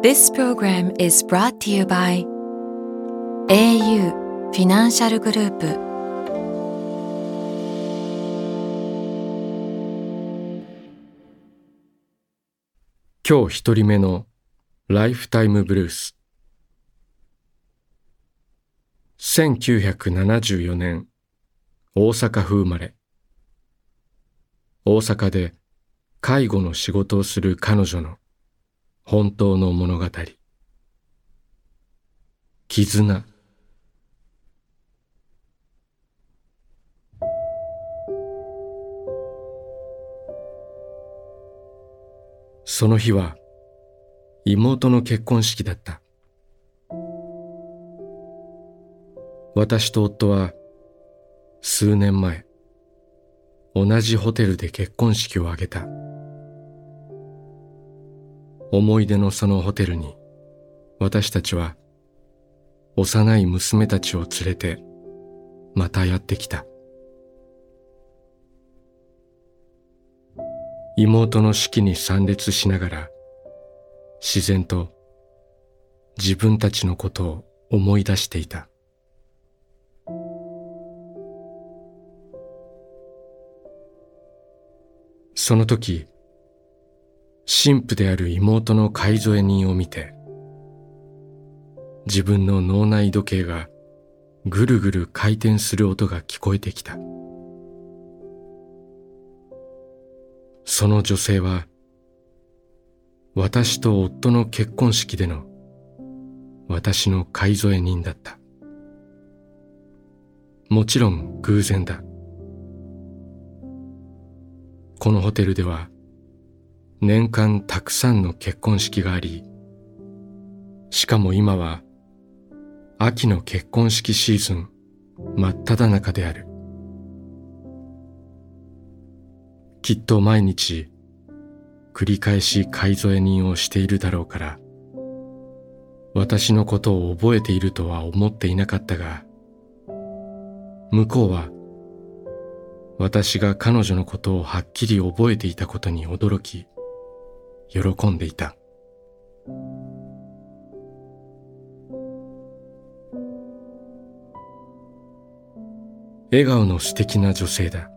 This program is brought to you by au フィナンシャルグループ今日一人目のライフタイムブルース1974年大阪府生まれ大阪で介護の仕事をする彼女の本当の物語。絆。その日は妹の結婚式だった。私と夫は数年前同じホテルで結婚式を挙げた。思い出のそのホテルに私たちは幼い娘たちを連れてまたやってきた。妹の式に参列しながら自然と自分たちのことを思い出していた。その時神父である妹の介添人を見て自分の脳内時計がぐるぐる回転する音が聞こえてきた。その女性は私と夫の結婚式での私の介添人だった。もちろん偶然だ。このホテルでは年間たくさんの結婚式がありしかも今は秋の結婚式シーズン真っ只中である。きっと毎日繰り返し介添え人をしているだろうから私のことを覚えているとは思っていなかったが向こうは私が彼女のことをはっきり覚えていたことに驚き喜んでいた。笑顔の素敵な女性だ。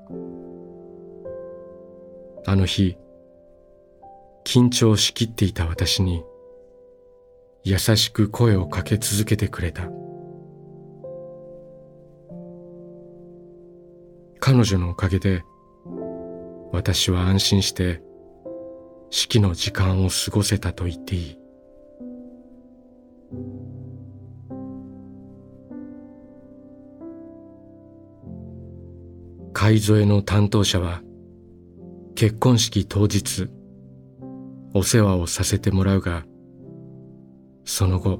あの日緊張しきっていた私に優しく声をかけ続けてくれた。彼女のおかげで私は安心して式の時間を過ごせたと言っていい。介添えの担当者は結婚式当日お世話をさせてもらうがその後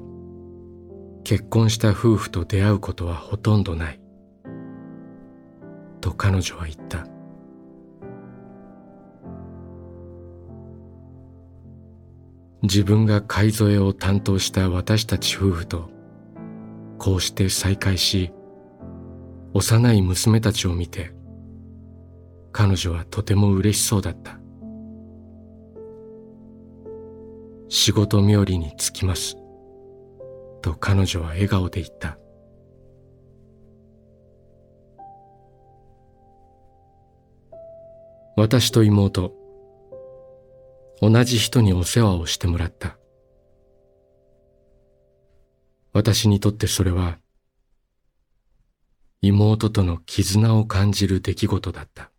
結婚した夫婦と出会うことはほとんどない。と彼女は言った。自分が介添えを担当した私たち夫婦とこうして再会し幼い娘たちを見て彼女はとても嬉しそうだった。仕事冥利につきますと彼女は笑顔で言った。私と妹同じ人にお世話をしてもらった。私にとってそれは妹との絆を感じる出来事だった。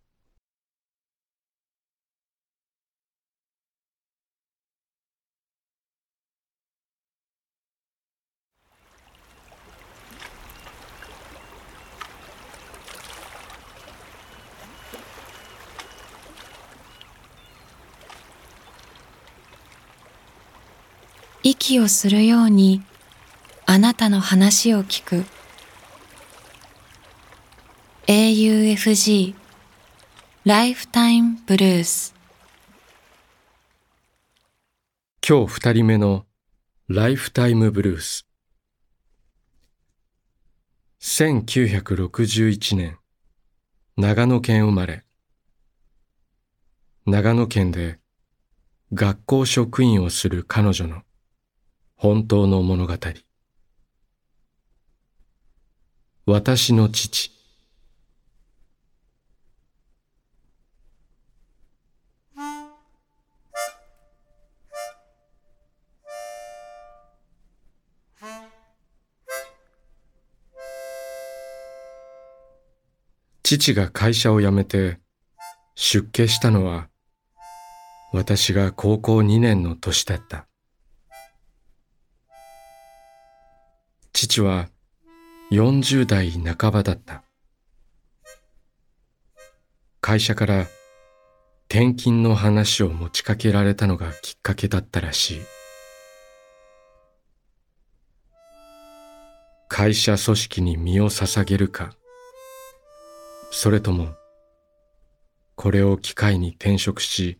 息をするようにあなたの話を聞く。AUFG ライフタイムブルース今日二人目のライフタイムブルース1961年長野県生まれ。長野県で学校職員をする彼女の本当の物語私の父父が会社を辞めて出家したのは私が高校2年の年だった。父は40代半ばだった。会社から転勤の話を持ちかけられたのがきっかけだったらしい。会社組織に身を捧げるか、それとも、これを機会に転職し、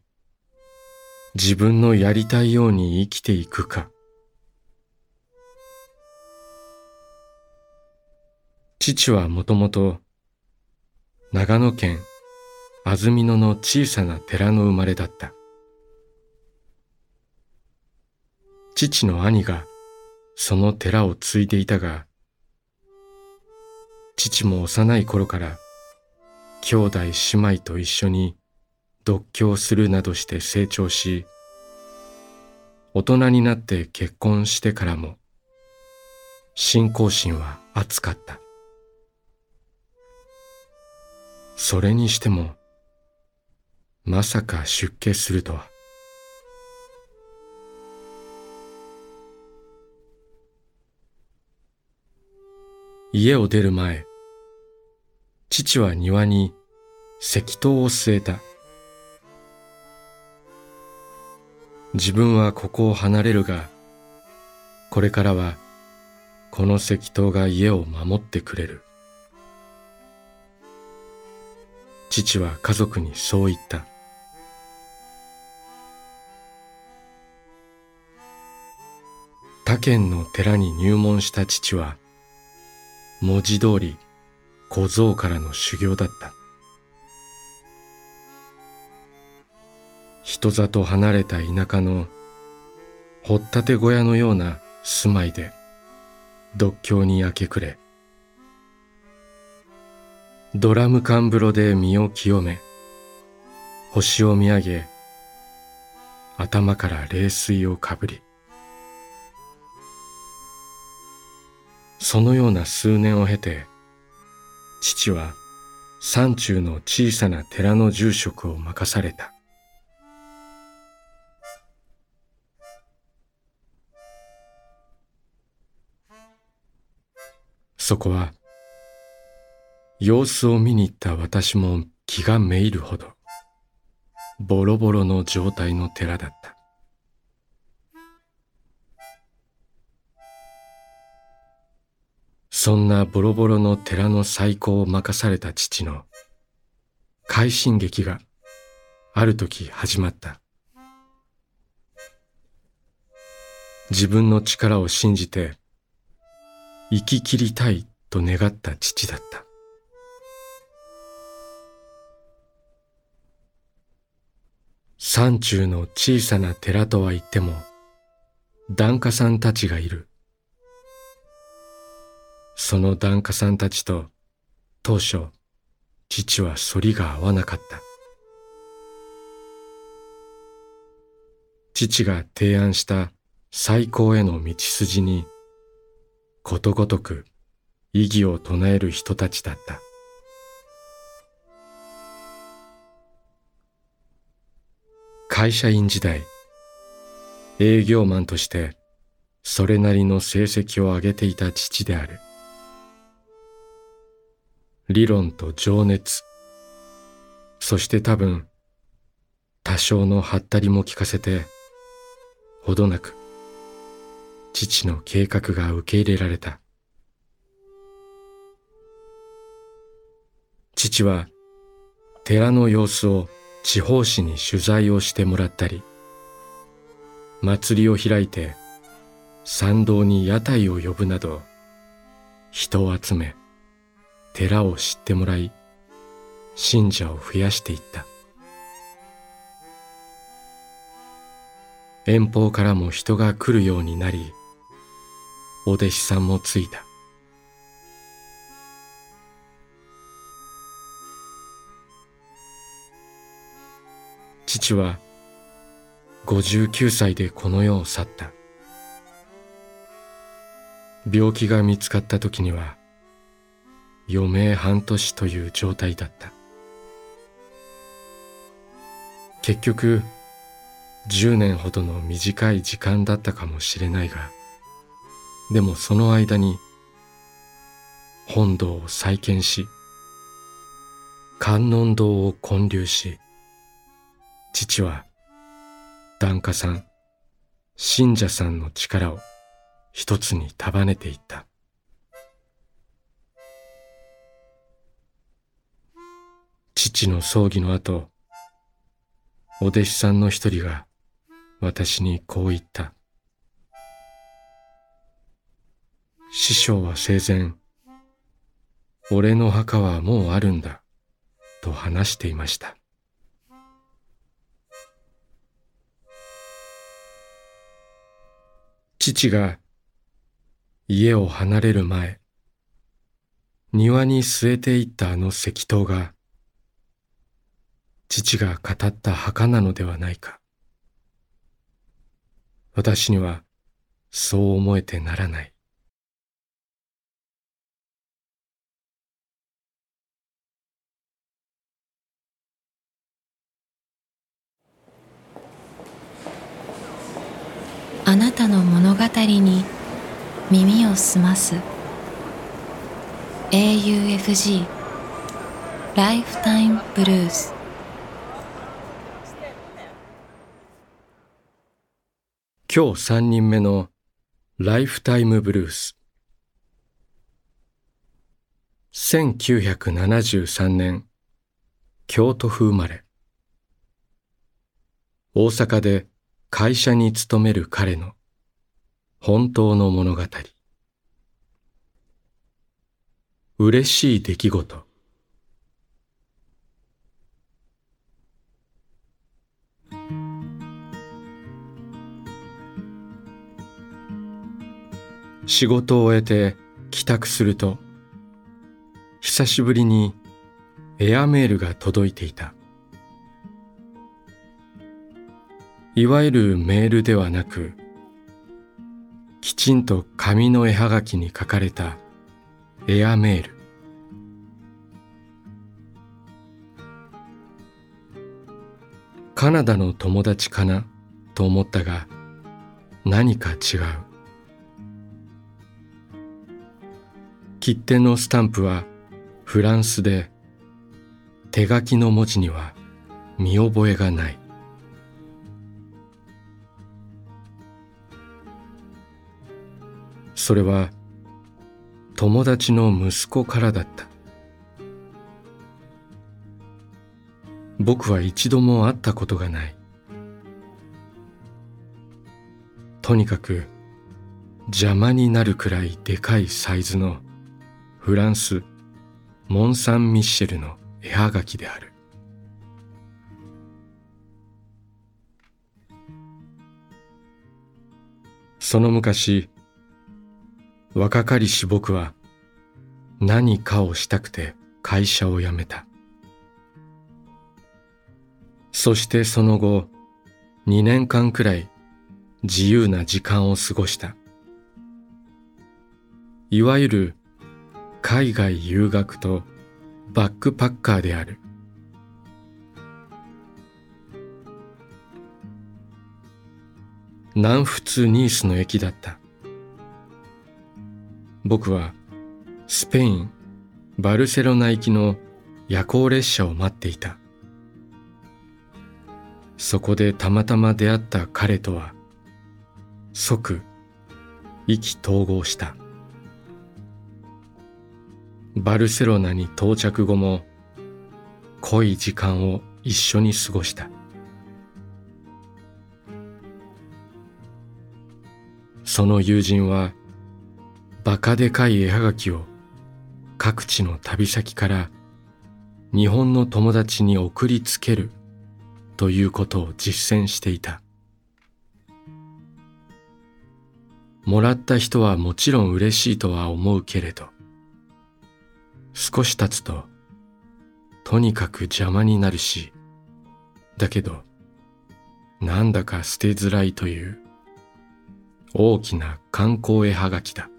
自分のやりたいように生きていくか。父はもともと長野県安曇野の小さな寺の生まれだった。父の兄がその寺を継いでいたが、父も幼い頃から兄弟姉妹と一緒に独居するなどして成長し、大人になって結婚してからも、信仰心は熱かった。それにしても、まさか出家するとは。家を出る前、父は庭に石灯を据えた。自分はここを離れるが、これからはこの石灯が家を守ってくれる。父は家族にそう言った。他県の寺に入門した父は、文字通り小僧からの修行だった。人里離れた田舎の掘ったて小屋のような住まいで独協に明け暮れドラム缶風呂で身を清め星を見上げ頭から冷水をかぶりそのような数年を経て父は山中の小さな寺の住職を任された。そこは様子を見に行った私も気がめいるほどボロボロの状態の寺だったそんなボロボロの寺の再興を任された父の快進撃がある時始まった自分の力を信じて生き切りたいと願った父だった。山中の小さな寺とは言っても、檀家さんたちがいる。その檀家さんたちと当初、父は反りが合わなかった。父が提案した最高への道筋にことごとく異議を唱える人たちだった。会社員時代、営業マンとしてそれなりの成績を上げていた父である。理論と情熱、そして多分多少のハったりも聞かせて、ほどなく父の計画が受け入れられた。父は寺の様子を地方紙に取材をしてもらったり、祭りを開いて参道に屋台を呼ぶなど、人を集め、寺を知ってもらい、信者を増やしていった。遠方からも人が来るようになり、お弟子さんもついた。父は59歳でこの世を去った。病気が見つかった時には余命半年という状態だった。結局10年ほどの短い時間だったかもしれないが、でもその間に本堂を再建し、観音堂を建立し、父は檀家さん、信者さんの力を一つに束ねていった。父の葬儀の後、お弟子さんの一人が私にこう言った。師匠は生前、俺の墓はもうあるんだ、と話していました。父が家を離れる前、庭に据えていったあの石灯が、父が語った墓なのではないか。私にはそう思えてならない。あなたの物語に耳を澄ます。AUFG ライフタイムブルース今日三人目のライフタイムブルース。1973年京都府生まれ。大阪で会社に勤める彼の本当の物語。嬉しい出来事。仕事を終えて帰宅すると久しぶりにエアメールが届いていた。いわゆるメールではなくきちんと紙の絵はがきに書かれたエアメール。カナダの友達かなと思ったが何か違う。切手のスタンプはフランスで手書きの文字には見覚えがない。それは友達の息子からだった。僕は一度も会ったことがない。とにかく邪魔になるくらいでかいサイズのフランスモン・サン・ミッシェルの絵はがきである。その昔若かりし僕は何かをしたくて会社を辞めた。そしてその後2年間くらい自由な時間を過ごした。いわゆる海外留学とバックパッカーである。南仏ニースの駅だった。僕はスペインバルセロナ行きの夜行列車を待っていた。そこでたまたま出会った彼とは即意気投合した。バルセロナに到着後も濃い時間を一緒に過ごした。その友人はバカでかい絵はがきを各地の旅先から日本の友達に送りつけるということを実践していた。もらった人はもちろん嬉しいとは思うけれど少し経つととにかく邪魔になるしだけどなんだか捨てづらいという大きな観光絵はがきだ。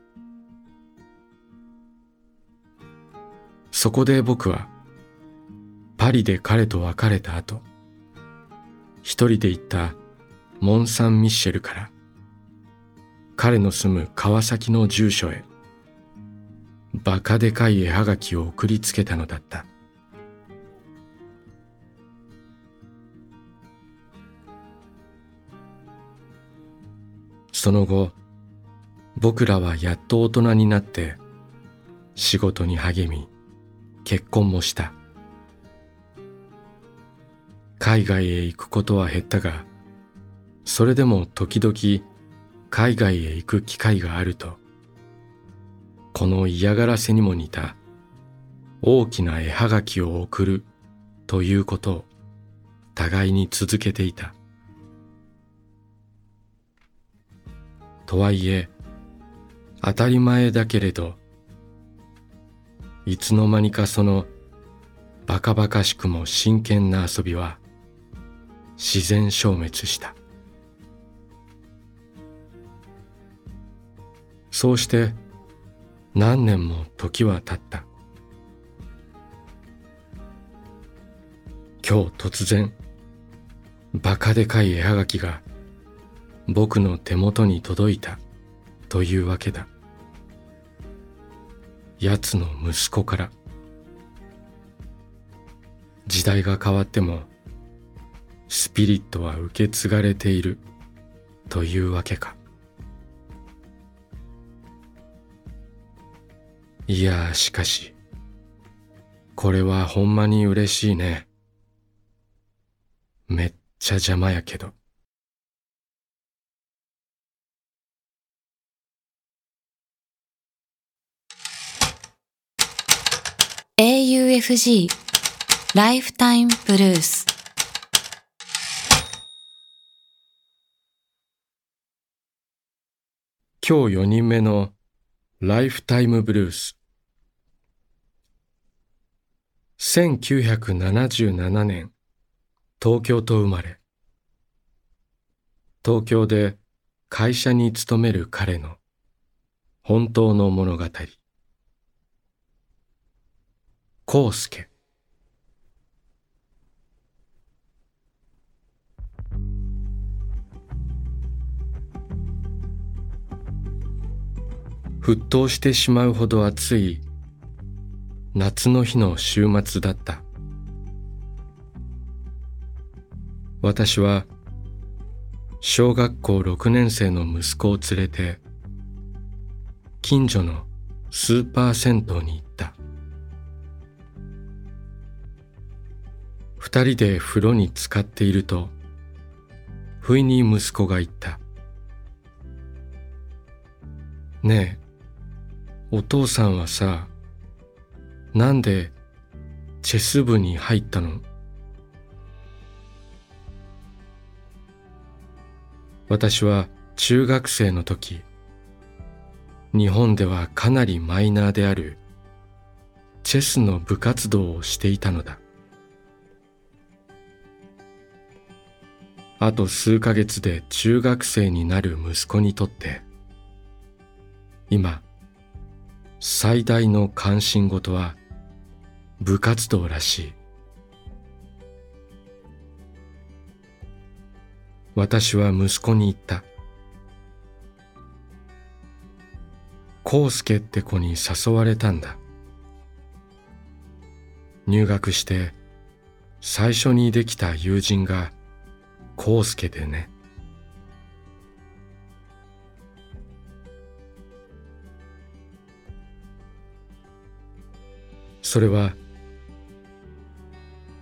そこで僕はパリで彼と別れた後一人で行ったモン・サン・ミッシェルから彼の住む川崎の住所へバカでかい絵はがきを送りつけたのだった。その後僕らはやっと大人になって仕事に励み結婚もした。海外へ行くことは減ったがそれでも時々海外へ行く機会があるとこの嫌がらせにも似た大きな絵はがきを送るということを互いに続けていた。とはいえ当たり前だけれどいつの間にかそのバカバカしくも真剣な遊びは自然消滅した。そうして何年も時は経った。今日突然バカでかい絵はがきが僕の手元に届いたというわけだ。奴の息子から。時代が変わってもスピリットは受け継がれているというわけか。いやしかしこれはほんまに嬉しいね。めっちゃ邪魔やけど。UFG ライフタイムブルース今日4人目のライフタイムブルース1977年東京と生まれ。東京で会社に勤める彼の本当の物語。康介。沸騰してしまうほど暑い夏の日の週末だった。私は小学校6年生の息子を連れて近所のスーパー銭湯に行っ二人で風呂に浸かっていると不意に息子が言った「ねえお父さんはさなんでチェス部に入ったの?」私は中学生の時日本ではかなりマイナーであるチェスの部活動をしていたのだあと数ヶ月で中学生になる息子にとって今最大の関心事は部活動らしい。私は息子に言った。康介って子に誘われたんだ。入学して最初にできた友人が康介でね。それは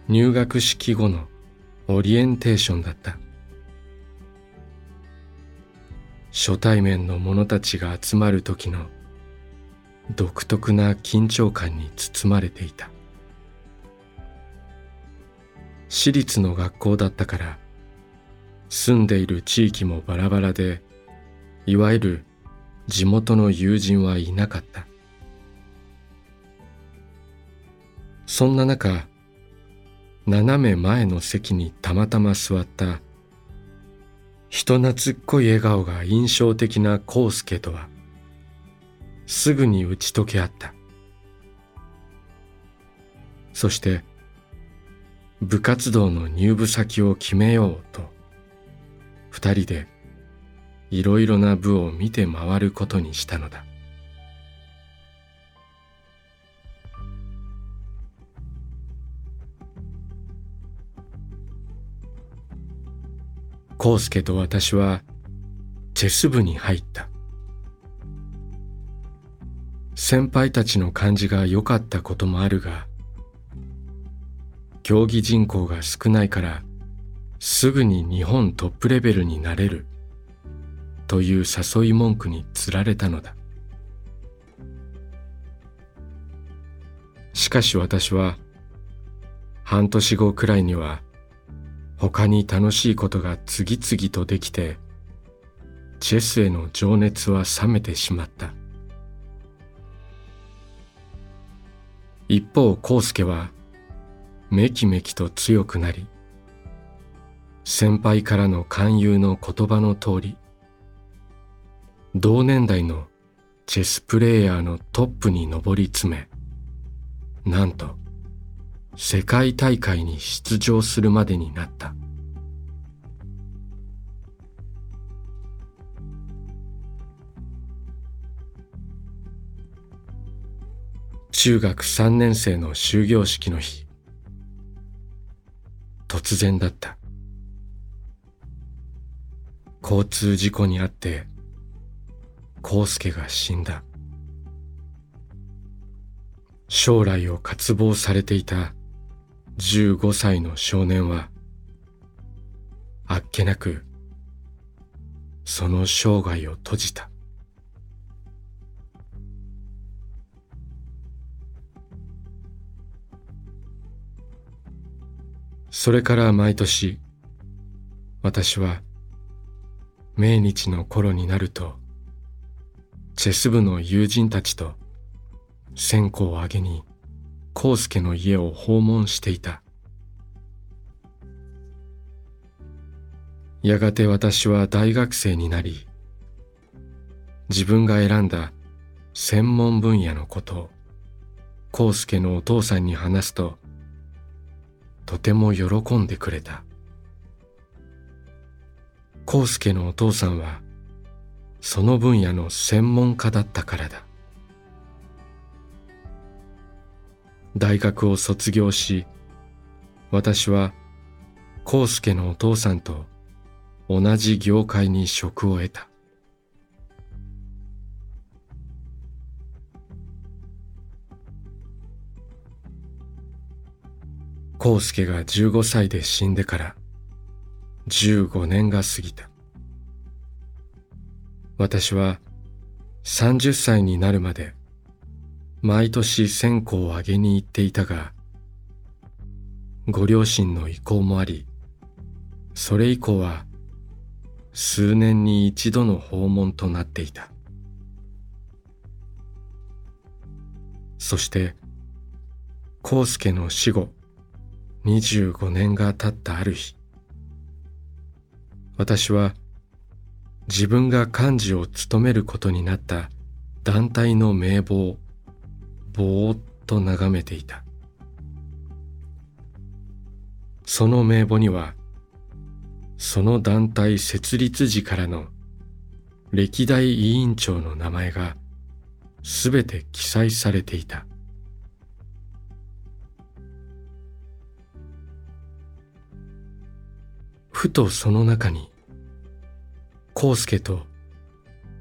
入学式後のオリエンテーションだった。初対面の者たちが集まる時の独特な緊張感に包まれていた。私立の学校だったから住んでいる地域もバラバラでいわゆる地元の友人はいなかった。そんな中斜め前の席にたまたま座った人懐っこい笑顔が印象的な康介とはすぐに打ち解け合った。そして部活動の入部先を決めようと二人でいろいろな部を見て回ることにしたのだ。康介と私はチェス部に入った。先輩たちの感じが良かったこともあるが競技人口が少ないからすぐに日本トップレベルになれる。という誘い文句につられたのだ。しかし私は半年後くらいには他に楽しいことが次々とできてチェスへの情熱は冷めてしまった。一方康介はめきめきと強くなり先輩からの勧誘の言葉の通り同年代のチェスプレーヤーのトップに上り詰めなんと世界大会に出場するまでになった。中学3年生の終業式の日突然だった。交通事故にあって康介が死んだ。将来を渇望されていた15歳の少年はあっけなくその生涯を閉じた。それから毎年私は命日の頃になるとチェス部の友人たちと線香をあげに康介の家を訪問していた。やがて私は大学生になり自分が選んだ専門分野のことを康介のお父さんに話すととても喜んでくれた。康介のお父さんはその分野の専門家だったからだ。大学を卒業し私は康介のお父さんと同じ業界に職を得た。康介が15歳で死んでから15年が過ぎた。私は30歳になるまで毎年線香をあげに行っていたがご両親の意向もありそれ以降は数年に一度の訪問となっていた。そして康介の死後25年が経ったある日私は自分が幹事を務めることになった団体の名簿をぼーっと眺めていた。その名簿にはその団体設立時からの歴代委員長の名前がすべて記載されていた。ふとその中に康介と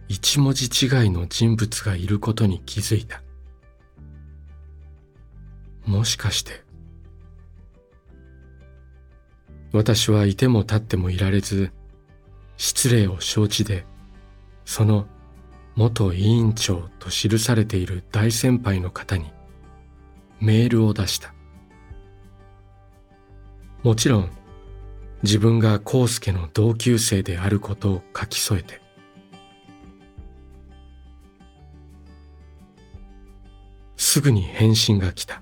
一文字違いの人物がいることに気づいた。もしかして。私はいても立ってもいられず失礼を承知でその元委員長と記されている大先輩の方にメールを出した。もちろん自分が康介の同級生であることを書き添えて。すぐに返信が来た。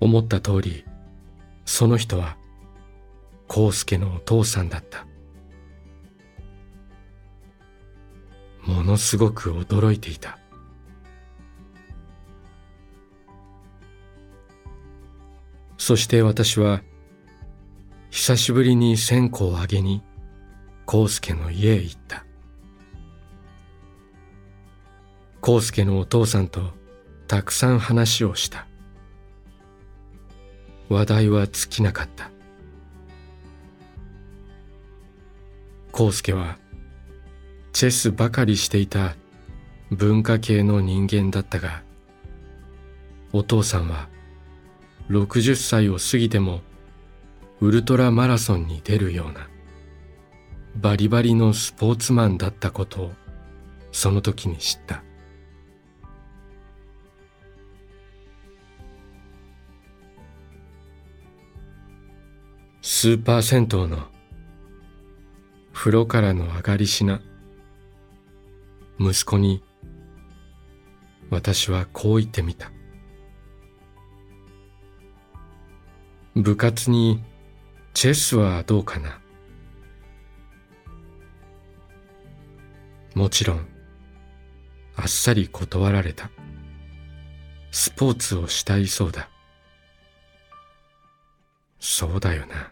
思った通りその人は康介のお父さんだった。ものすごく驚いていた。そして私は久しぶりに線香をあげに康介の家へ行った。康介のお父さんとたくさん話をした。話題は尽きなかった。康介はチェスばかりしていた文化系の人間だったがお父さんは60歳を過ぎてもウルトラマラソンに出るようなバリバリのスポーツマンだったことをその時に知った。スーパー銭湯の風呂からの上がりしな息子に私はこう言ってみた。部活にチェスはどうかな？もちろんあっさり断られた。スポーツをしたいそうだ。そうだよな。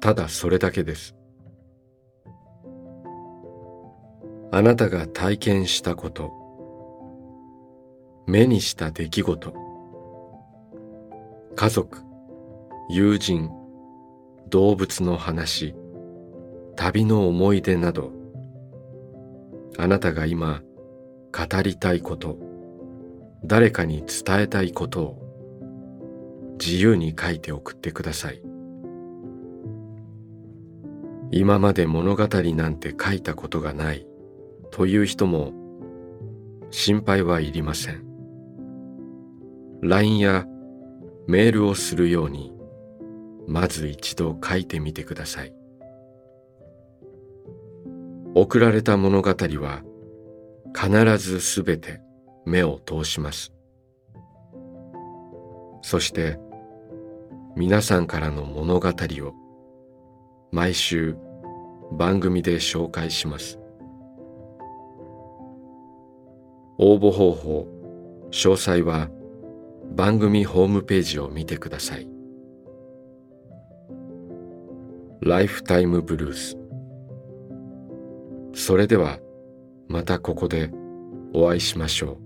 ただそれだけです。あなたが体験したこと。目にした出来事。家族友人動物の話旅の思い出など。あなたが今語りたいこと。誰かに伝えたいことを。自由に書いて送ってください。今まで物語なんて書いたことがないという人も心配はいりません。LINE やメールをするようにまず一度書いてみてください。送られた物語は必ずすべて目を通します。そして皆さんからの物語を毎週番組で紹介します。応募方法詳細は番組ホームページを見てください。ライフタイムブルース。それではまたここでお会いしましょう。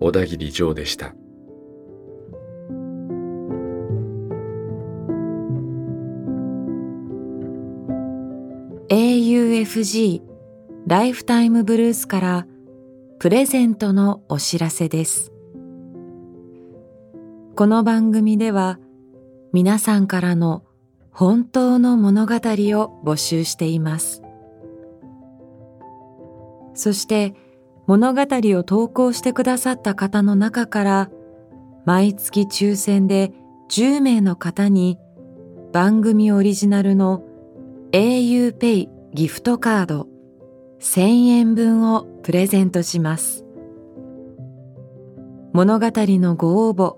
小田切ジョーでした。FG ライフタイムブルースからプレゼントのお知らせです。この番組では皆さんからの本当の物語を募集しています。そして物語を投稿してくださった方の中から毎月抽選で10名の方に番組オリジナルの auPay ギフトカード1000円分をプレゼントします。物語のご応募、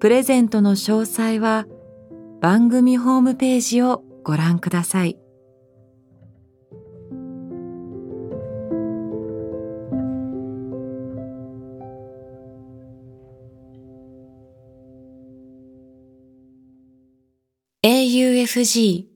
プレゼントの詳細は番組ホームページをご覧ください。AUFG